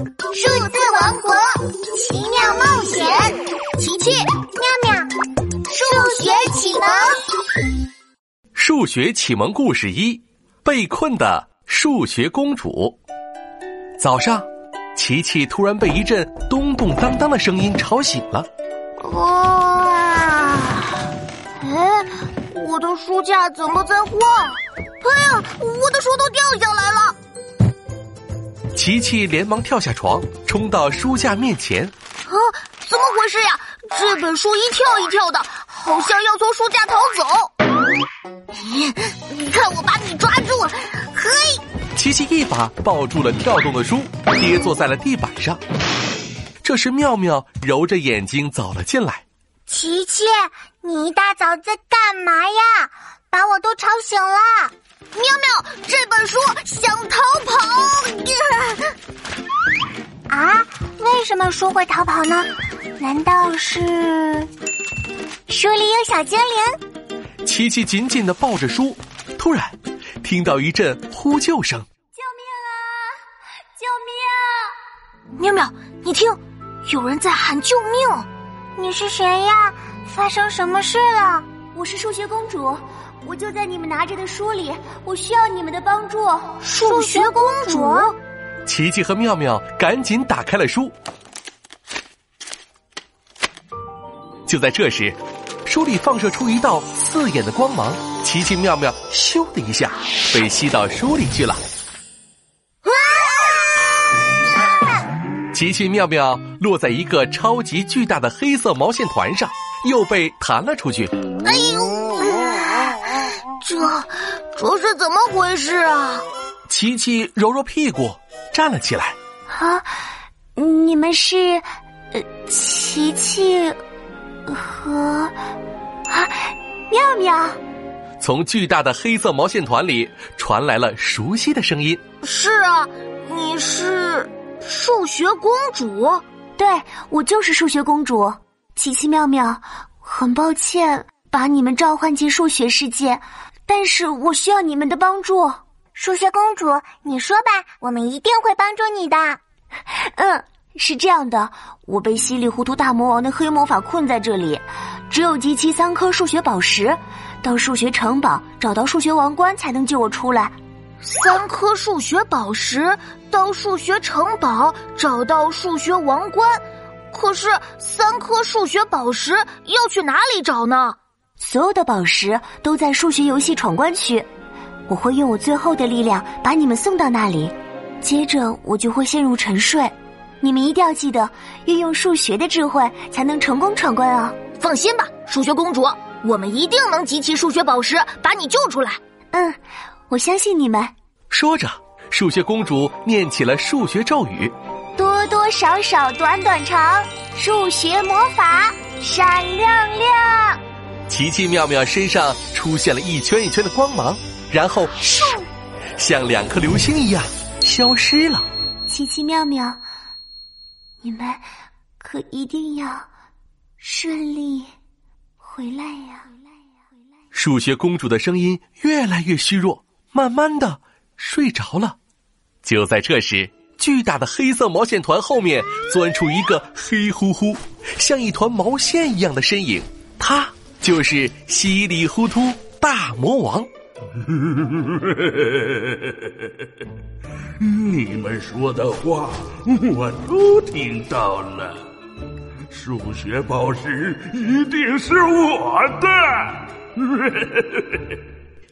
数字王国奇妙冒险，奇奇妙妙，数学启蒙。数学启蒙故事一：被困的数学公主。早上，琪琪突然被一阵咚咚当当的声音吵醒了。哇！哎，我的书架怎么在晃？哎呀，我的书都掉下来了！琪琪连忙跳下床，冲到书架面前。啊，怎么回事呀？这本书一跳一跳的，好像要从书架逃走。你看，我把你抓住！嘿！琪琪一把抱住了跳动的书，跌坐在了地板上。这时，妙妙揉着眼睛走了进来。琪琪，你一大早在干嘛呀？把我都吵醒了。妙妙，这本书想逃跑。为什么书会逃跑呢？难道是书里有小精灵？琪琪紧紧的抱着书，突然听到一阵呼救声：“救命啊！救命！”妙妙，你听，有人在喊救命。你是谁呀？发生什么事了？我是数学公主。我就在你们拿着的书里，我需要你们的帮助。数学公主，琪琪和妙妙赶紧打开了书。就在这时，书里放射出一道刺眼的光芒，琪琪、妙妙咻的一下被吸到书里去了。琪琪、妙妙落在一个超级巨大的黑色毛线团上，又被弹了出去。哎呦！这这是怎么回事啊？琪琪揉揉屁股，站了起来。啊，你们是，呃，琪琪和啊妙妙。从巨大的黑色毛线团里传来了熟悉的声音。是啊，你是数学公主？对，我就是数学公主。琪琪妙妙，很抱歉把你们召唤进数学世界。但是我需要你们的帮助，数学公主，你说吧，我们一定会帮助你的。嗯，是这样的，我被稀里糊涂大魔王的黑魔法困在这里，只有集齐三颗数学宝石，到数学城堡找到数学王冠才能救我出来。三颗数学宝石到数学城堡找到数学王冠，可是三颗数学宝石要去哪里找呢？所有的宝石都在数学游戏闯关区，我会用我最后的力量把你们送到那里，接着我就会陷入沉睡。你们一定要记得运用数学的智慧，才能成功闯关哦！放心吧，数学公主，我们一定能集齐数学宝石，把你救出来。嗯，我相信你们。说着，数学公主念起了数学咒语：多多少少，短短长，数学魔法闪亮亮。奇奇妙妙身上出现了一圈一圈的光芒，然后咻，像两颗流星一样消失了。奇奇妙妙，你们可一定要顺利回来呀！数学公主的声音越来越虚弱，慢慢的睡着了。就在这时，巨大的黑色毛线团后面钻出一个黑乎乎、像一团毛线一样的身影，他。就是稀里糊涂大魔王。你们说的话我都听到了，数学宝石一定是我的。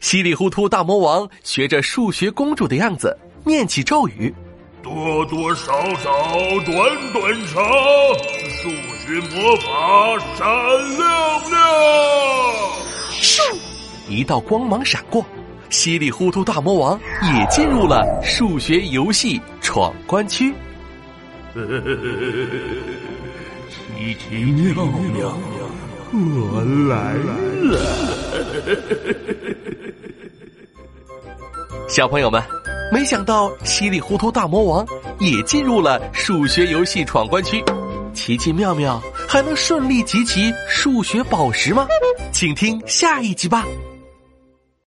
稀里糊涂大魔王学着数学公主的样子念起咒语：多多少少，短短长。数学魔法闪亮亮，咻！一道光芒闪过，稀里糊涂大魔王也进入了数学游戏闯关区。奇奇妙妙，我来了！小朋友们，没想到稀里糊涂大魔王也进入了数学游戏闯关区。奇奇妙妙，还能顺利集齐数学宝石吗？请听下一集吧。